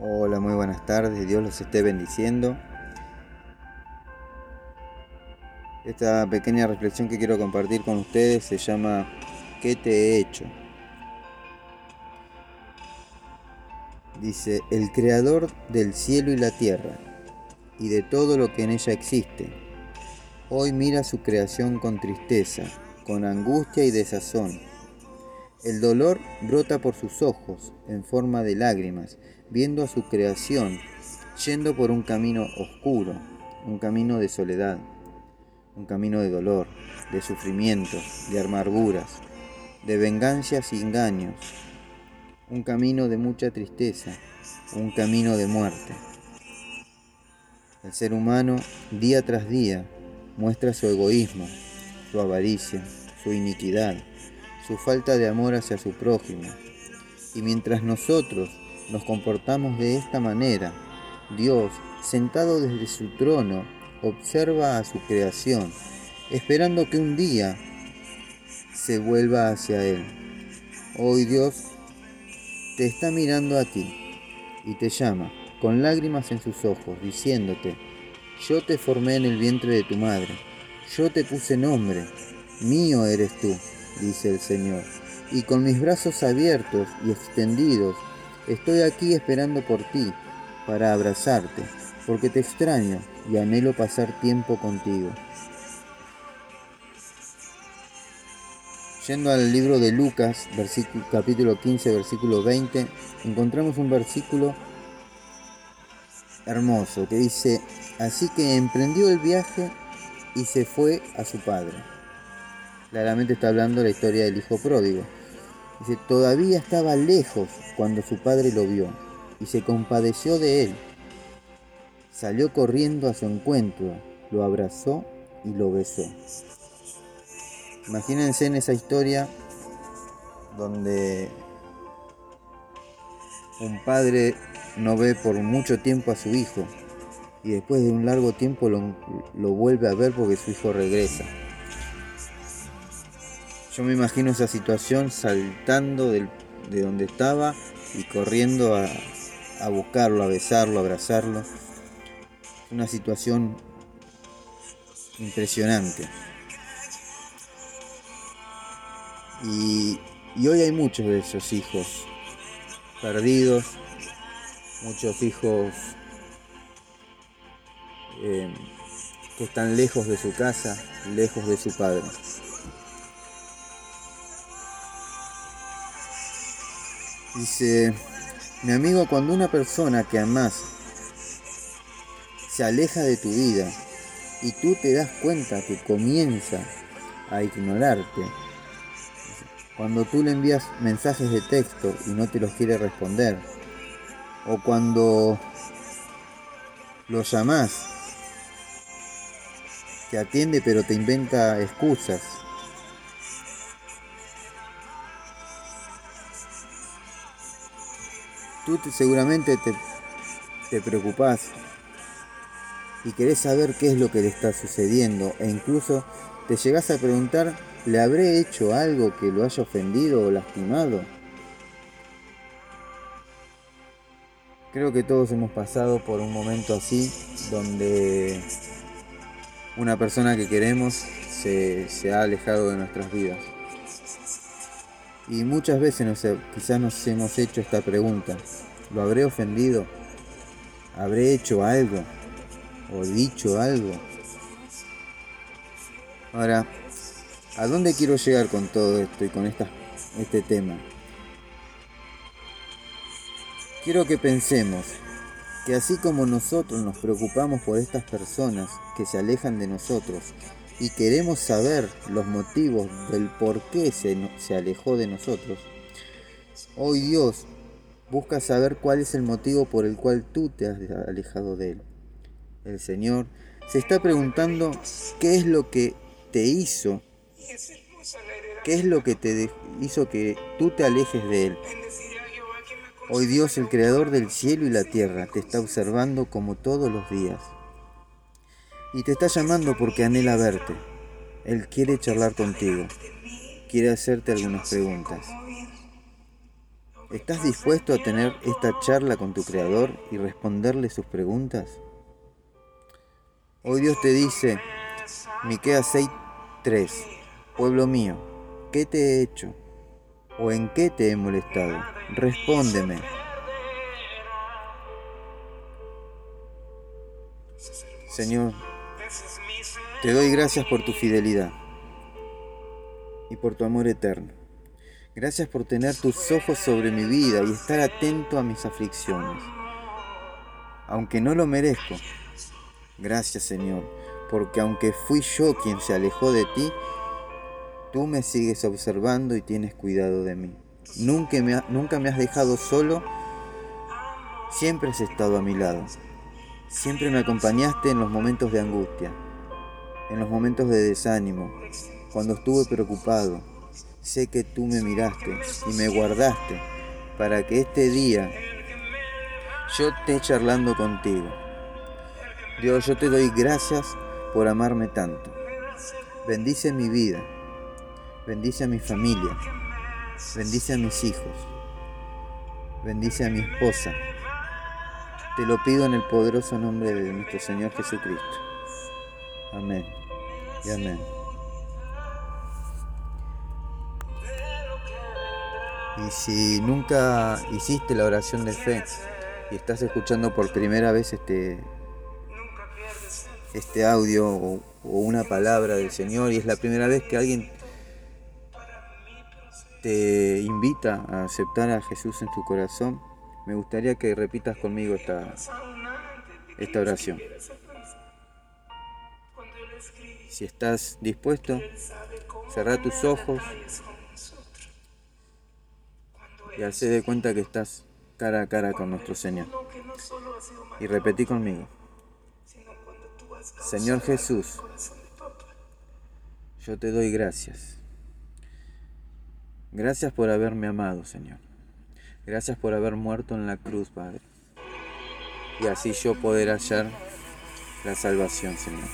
Hola, muy buenas tardes, Dios los esté bendiciendo. Esta pequeña reflexión que quiero compartir con ustedes se llama ¿Qué te he hecho? Dice, el creador del cielo y la tierra y de todo lo que en ella existe, hoy mira su creación con tristeza, con angustia y desazón. El dolor brota por sus ojos en forma de lágrimas, viendo a su creación yendo por un camino oscuro, un camino de soledad, un camino de dolor, de sufrimiento, de amarguras, de venganzas y engaños, un camino de mucha tristeza, un camino de muerte. El ser humano día tras día muestra su egoísmo, su avaricia, su iniquidad, su falta de amor hacia su prójimo. Y mientras nosotros nos comportamos de esta manera, Dios, sentado desde su trono, observa a su creación, esperando que un día se vuelva hacia Él. Hoy Dios te está mirando a ti y te llama con lágrimas en sus ojos, diciéndote, yo te formé en el vientre de tu madre, yo te puse nombre, mío eres tú, dice el Señor, y con mis brazos abiertos y extendidos, estoy aquí esperando por ti, para abrazarte, porque te extraño y anhelo pasar tiempo contigo. Yendo al libro de Lucas, capítulo 15, versículo 20, encontramos un versículo hermoso que dice, así que emprendió el viaje y se fue a su padre. Claramente está hablando la historia del hijo pródigo. Dice, todavía estaba lejos cuando su padre lo vio y se compadeció de él. Salió corriendo a su encuentro, lo abrazó y lo besó. Imagínense en esa historia donde un padre no ve por mucho tiempo a su hijo y después de un largo tiempo lo, vuelve a ver porque su hijo regresa. Yo me imagino esa situación saltando de donde estaba y corriendo a, buscarlo, a besarlo, a abrazarlo. Una situación impresionante. Y, hoy hay muchos de esos hijos perdidos, muchos hijos eh, que están lejos de su casa, lejos de su padre. Dice, mi amigo, cuando una persona que amas se aleja de tu vida y tú te das cuenta que comienza a ignorarte, cuando tú le envías mensajes de texto y no te los quiere responder, o cuando lo llamas, te atiende pero te inventa excusas. Tú seguramente te, te preocupás y querés saber qué es lo que le está sucediendo e incluso te llegás a preguntar ¿Le habré hecho algo que lo haya ofendido o lastimado? Creo que todos hemos pasado por un momento así, donde una persona que queremos se, ha alejado de nuestras vidas. Y muchas veces quizás nos hemos hecho esta pregunta, ¿lo habré ofendido? ¿Habré hecho algo? ¿O dicho algo? Ahora, ¿A dónde quiero llegar con todo esto y con este tema? Quiero que pensemos que así como nosotros nos preocupamos por estas personas que se alejan de nosotros y queremos saber los motivos del por qué se, se alejó de nosotros, hoy Dios busca saber cuál es el motivo por el cual tú te has alejado de Él. El Señor se está preguntando qué es lo que te hizo ¿Qué es lo que te hizo que tú te alejes de Él? Hoy Dios, el Creador del cielo y la tierra, te está observando como todos los días. Y te está llamando porque anhela verte. Él quiere charlar contigo. Quiere hacerte algunas preguntas. ¿Estás dispuesto a tener esta charla con tu Creador y responderle sus preguntas? Hoy Dios te dice, Miqueas 6, 3, Pueblo mío, ¿qué te he hecho? ¿O en qué te he molestado? Respóndeme. Señor, te doy gracias por tu fidelidad y por tu amor eterno. Gracias por tener tus ojos sobre mi vida y estar atento a mis aflicciones. Aunque no lo merezco, gracias Señor, porque aunque fui yo quien se alejó de ti, tú me sigues observando y tienes cuidado de mí. Nunca me, nunca me has dejado solo, siempre has estado a mi lado. Siempre me acompañaste en los momentos de angustia, en los momentos de desánimo, cuando estuve preocupado sé que tú me miraste y me guardaste para que este día yo esté charlando contigo. Dios, yo te doy gracias por amarme tanto. Bendice mi vida, bendice a mi familia, bendice a mis hijos, bendice a mi esposa. Te lo pido en el poderoso nombre de nuestro Señor Jesucristo. Amén y amén. Y si nunca hiciste la oración de fe y estás escuchando por primera vez este, este audio o, una palabra del Señor y es la primera vez que alguien te invita a aceptar a Jesús en tu corazón, me gustaría que repitas conmigo esta, esta oración. Si estás dispuesto, cerra tus ojos y hace de cuenta que estás cara a cara con nuestro Señor. Y repetí conmigo. Señor Jesús, yo te doy gracias. Gracias por haberme amado, Señor. Gracias por haber muerto en la cruz, Padre. Y así yo poder hallar la salvación, Señor.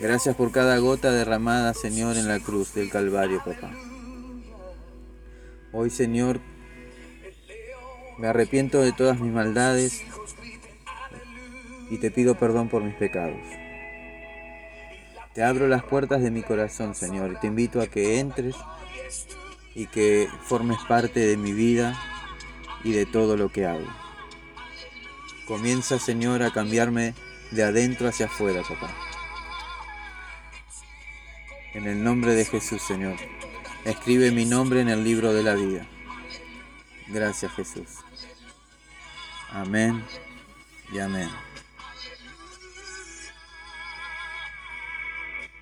Gracias por cada gota derramada, Señor, en la cruz del Calvario, papá. Hoy, Señor, me arrepiento de todas mis maldades y te pido perdón por mis pecados. Te abro las puertas de mi corazón, Señor, y te invito a que entres y que formes parte de mi vida y de todo lo que hago. Comienza, Señor, a cambiarme de adentro hacia afuera, papá. En el nombre de Jesús, Señor. Escribe mi nombre en el libro de la vida. Gracias Jesús. Amén y amén.